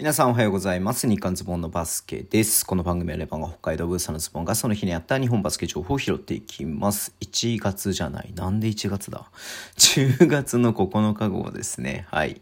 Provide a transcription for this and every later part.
皆さんおはようございます。日刊ズボンのバスケです。この番組はレバンが北海道ブースのズボンがその日にあった日本バスケ情報を拾っていきます。1月じゃない。なんで1月だ ?10 月の9日号ですね。はい。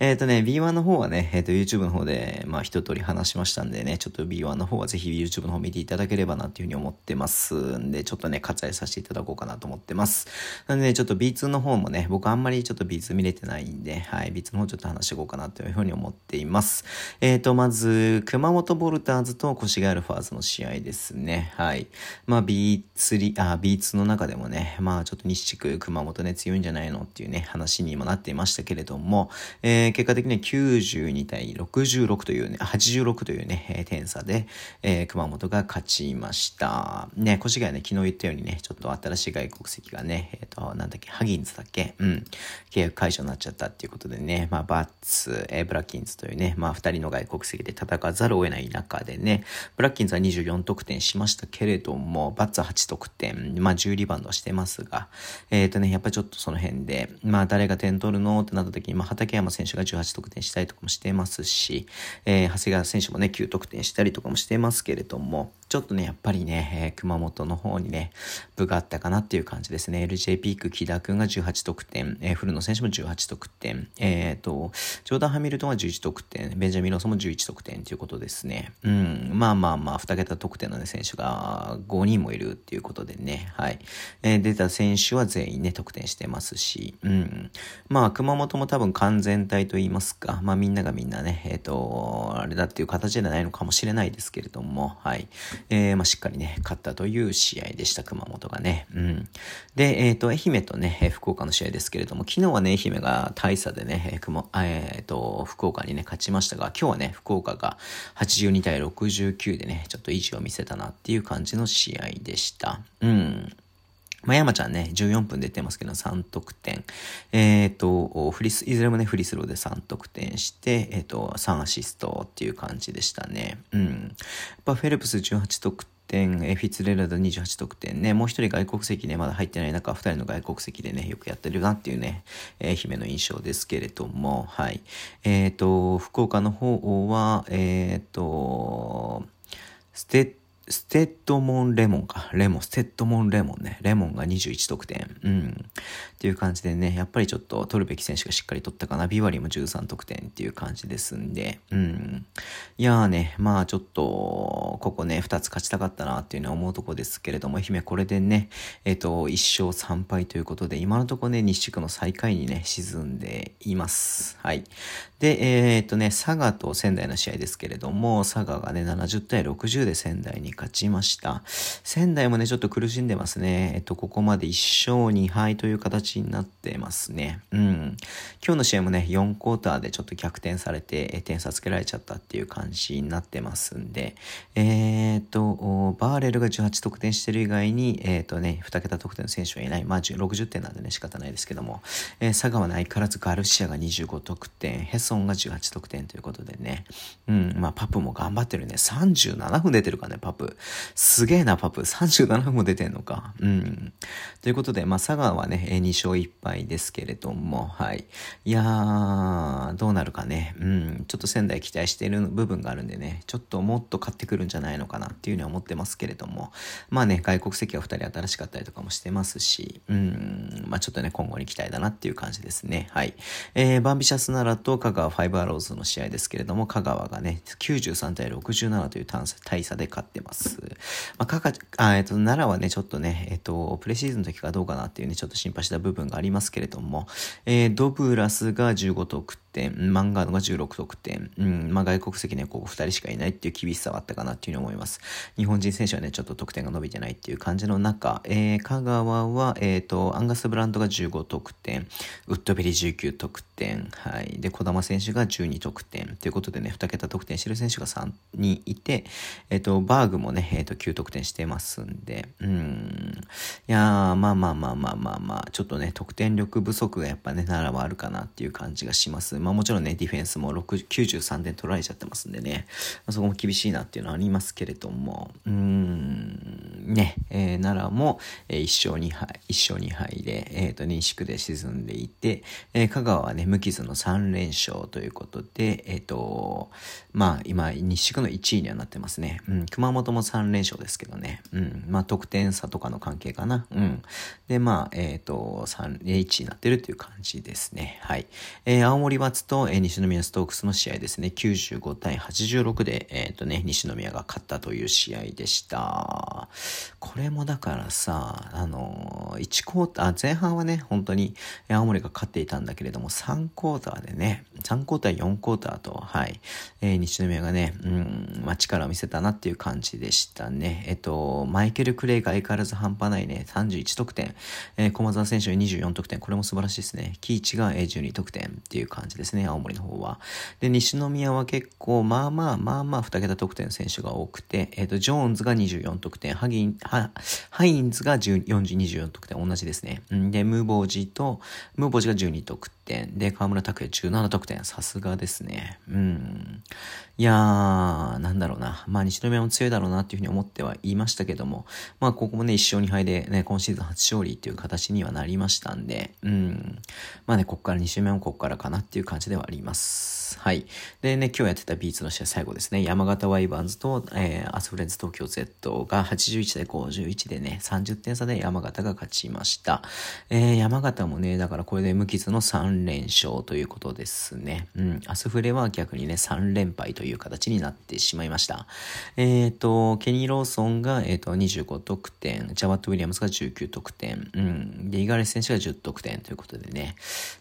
えっ、ー、とね、B1 の方はね、えっ、ー、と YouTube の方で、まあ一通り話しましたんでね、ちょっと B1 の方はぜひ YouTube の方見ていただければなっていうふうに思ってますんで、ちょっとね、割愛させていただこうかなと思ってます。なんでね、ちょっと B2 の方もね、僕あんまりちょっと B2 見れてないんで、はい、B2 の方ちょっと話していこうかなというふうに思っています。えっ、ー、と、まず、熊本ボルターズと越谷アルファーズの試合ですね。はい。まあ B3、あ、B2 の中でもね、まあちょっと西地区熊本ね強いんじゃないのっていうね、話にもなっていましたけれども、えー、結果的には92対66というね、86というね、点差で、えー、熊本が勝ちました。ね、越谷ね、昨日言ったようにね、ちょっと新しい外国籍がね、えっ、ー、と、なんだっけ、ハギンズだっけ？うん。契約解除になっちゃったっていうことでね、まあバッツ、えー、ブラッキンズというね、まあ二人の外国籍で戦わざるを得ない中でね、ブラッキンズは24得点しましたけれども、バッツは8得点、まあ10リバウンドしてますが、えっ、ー、とね、やっぱりちょっとその辺で、まあ誰が点取るのってなった時に、まあ畠山選手が18得点したりとかもしてますし、えー、長谷川選手もね、9得点したりとかもしてますけれども、ちょっとね、やっぱりね、えー、熊本の方にね、部があったかなっていう感じですね。LJ ピーク、木田くんが18得点、えー、古野選手も18得点、えっ、ー、と、ジョーダン・ハミルトンは11得点、ベンジャミン・ローソンも11得点ということですね。うん、まあまあまあ、2桁得点の、ね、選手が5人もいるっていうことでね、はい。えー、出た選手は全員ね、得点してますし、うん。まあ、熊本も多分完全体と言いますか、まあみんながみんなね、えっ、と、あれだっていう形じゃないのかもしれないですけれども、はい。えー、まあ、しっかりね、勝ったという試合でした、熊本がね。うん。で、えっ、ー、と、愛媛とね、福岡の試合ですけれども、昨日はね、愛媛が大差でね、えっ、ー、と、福岡にね、勝ちましたが、今日はね、福岡が82対69でね、ちょっと意地を見せたなっていう感じの試合でした。うん。まあ、山ちゃんね、14分出てますけど、3得点。えっ、ー、と、フリス、いずれもね、フリスローで3得点して、えっ、ー、と、3アシストっていう感じでしたね。うん。やっぱフェルプス18得点、えフィツレラダ28得点ね、もう一人外国籍ね、まだ入ってない中、二人の外国籍でね、よくやってるなっていうね、えー、姫の印象ですけれども、はい。えっ、ー、と、福岡の方は、えっ、ー、と、ステッステッドモンレモンか。レモン、ステッドモンレモンね。レモンが21得点。うん。っていう感じでね、やっぱりちょっと取るべき選手がしっかり取ったかな。ビワリーも13得点っていう感じですんで。うん。いやーね、まあちょっと、ここね、2つ勝ちたかったなっていうのは思うとこですけれども、愛媛これでね、えっ、と、1勝3敗ということで、今のとこね、西地区の最下位にね、沈んでいます。はい。で、えっ、とね、佐賀と仙台の試合ですけれども、佐賀がね、70対60で仙台に勝ちました。仙台もね、ちょっと苦しんでますね。えっと、ここまで1勝2敗という形になってますね。うん。今日の試合もね、4クォーターでちょっと逆転されて、点差つけられちゃったっていう感じになってますんで、えー、っと、バーレルが18得点してる以外に、えー、っとね、2桁得点の選手はいない。まあ、60点なんでね、仕方ないですけども、えー、佐賀はね、相変わらずガルシアが25得点、ヘソンが18得点ということでね、うん、まあ、パプも頑張ってるね。37分出てるからね、パプ。すげえな、パプ。37分も出てんのか。うん。ということで、まあ、佐賀はね、2勝1敗ですけれども、はい。いやー、どうなるかね。うん。ちょっと仙台期待している部分があるんでね、ちょっともっと勝ってくるんじゃないのかなっていうふうには思ってますけれども、まあね、外国籍は2人新しかったりとかもしてますし、うん。まあ、ちょっとね、今後に期待だなっていう感じですね。はい。えー、バンビシャスナラと香川ファイブアローズの試合ですけれども、香川がね、93対67という大差で勝ってます。。まあ、かか、あ、えっと、奈良はね、ちょっとね、えっと、プレシーズンの時かどうかなっていうね、ちょっと心配した部分がありますけれども、えー、ドブラスが15得点、マンガードが16得点、うん、まあ、外国籍ね、ここ2人しかいないっていう厳しさはあったかなっていうふうに思います。日本人選手はね、ちょっと得点が伸びてないっていう感じの中、えー、香川は、えっ、ー、と、アンガス・ブランドが15得点、ウッドベリー19得点、はい。で、小玉選手が12得点ということでね、2桁得点してる選手が3人いて、えっ、ー、と、バーグももね、えっ、ー、と、9得点してますんで、うん。いやー、まあまあまあまあまあまあ、ちょっとね、得点力不足がやっぱね、ならばあるかなっていう感じがします。まあもちろんね、ディフェンスも93点取られちゃってますんでね、まあ、そこも厳しいなっていうのはありますけれども、うん、ね、えー、奈良も、えー、1勝2敗、1勝2敗で、えっ、ー、と、西区で沈んでいて、えー、香川はね、無傷の3連勝ということで、えっ、ー、と、まあ今、西区の1位にはなってますね。うん、熊本も3連勝ですけどね。うん、まあ得点差とかの関係かな。うん。で、まあ、えっ、ー、と、3、1位になってるっていう感じですね。はい。えー、青森松と、えー、西宮ストークスの試合ですね。95対86で、えっ、ー、とね、西宮が勝ったという試合でした。これもだからさ、あの、1クォーター、前半はね、本当に青森が勝っていたんだけれども、3クォーターでね、3クォーター、4クォーターと、はい、えー、西宮がね、うん、まあ、力を見せたなっていう感じでしたね。えっと、マイケル・クレイが相変わらず半端ないね、31得点、えー、駒澤選手が24得点、これも素晴らしいですね。キーチが12得点っていう感じですね、青森の方は。で、西宮は結構、まあまあ、まあまあ、2桁得点選手が多くて、えっと、ジョーンズが24得点、ハギーン、ハハインズが40、24得点、同じですね。で、ムーボージと、ムーボージが12得点、で、河村拓也17得点。さすがですね。うん。いやー、なんだろうな。まあ、西宮も強いだろうなっていうふうに思っては言いましたけども、まあ、ここもね、1勝2敗でね、今シーズン初勝利っていう形にはなりましたんで、うん。まあね、ここから西宮もここからかなっていう感じではあります。はい。でね、今日やってたビーツの試合最後ですね。山形ワイバーンズと、えー、アスフレンズ東京 Z が81対51でね、30点差で山形が勝ちました。えー、山形もね、だからこれで無傷の3連勝ということですね。うん。アスフレは逆にね、3連敗という形になってしまいました。えっ、ー、と、ケニー・ローソンが、えっ、ー、と、25得点、ジャワット・ウィリアムズが19得点、うん。で、イガレス選手が10得点ということでね。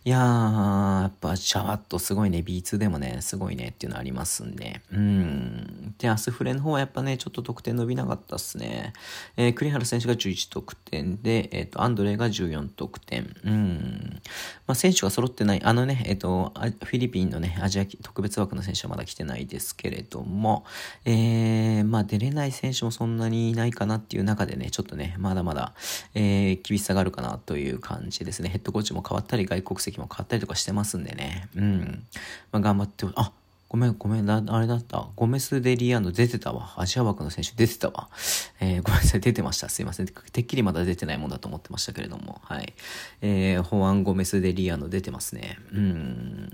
いやー、やっぱ、ジャワットすごいね、B2 でもね、すごいねっていうのありますんで。うん。で、アスフレの方はやっぱね、ちょっと得点伸びなかったっすね。えー、栗原選手が11得点で、えっ、ー、と、アンドレイが14得点。うん。まあ、選手が揃ってない。あのね、えっと、フィリピンのね、アジア特別枠の選手はまだ来てないですけれども、えー、まあ出れない選手もそんなにいないかなっていう中でね、ちょっとね、まだまだ、えー、厳しさがあるかなという感じですね。ヘッドコーチも変わったり、外国籍も変わったりとかしてますんでね。うん。まあ頑張って、あ、ごめん、ごめん、な、あれだった。ゴメス・デリアンド出てたわ。アジア枠の選手出てたわ。えー、ごめんなさい、出てました。すいません。てっきりまだ出てないもんだと思ってましたけれども。はい。えー、ホアン・ゴメス・デリアンド出てますね。うん。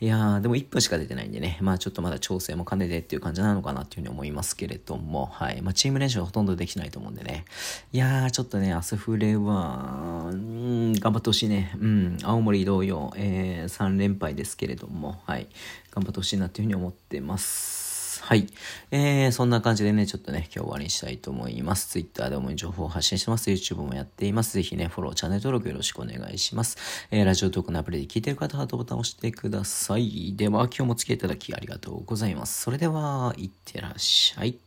いやー、でも1分しか出てないんでね。まあちょっとまだ調整も兼ねてっていう感じなのかなっていうふうに思いますけれども。はい。まあチーム練習はほとんどできないと思うんでね。いやー、ちょっとね、アスフレは、うん、頑張ってほしいね。うん。青森同様、えー、3連敗ですけれども。はい。頑張ってほしいなというふうに思ってます。はい。えー、そんな感じでね、ちょっとね、今日終わりにしたいと思います。Twitter で主に情報を発信してます。YouTube もやっています。ぜひね、フォロー、チャンネル登録よろしくお願いします。えー、ラジオトークのアプリで聞いてる方はハートボタンを押してください。では、今日もお付き合いいただきありがとうございます。それでは、いってらっしゃい。